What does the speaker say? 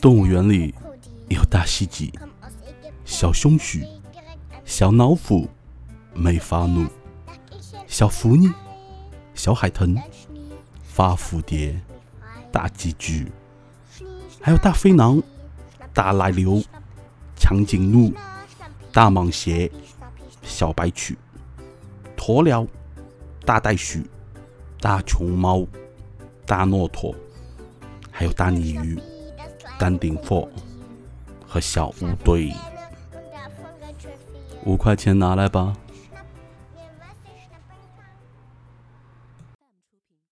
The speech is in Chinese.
动物园里有大溪鸡、小松鼠、小老虎、没发怒、小狐狸、小海豚、发蝴蝶、大寄居，还有大飞狼、大奶牛、长颈鹿、大蟒蛇、小白兔、鸵鸟、大袋鼠、大熊猫、大骆驼，还有大鲤鱼、丹顶鹤和小乌龟。五块钱拿来吧。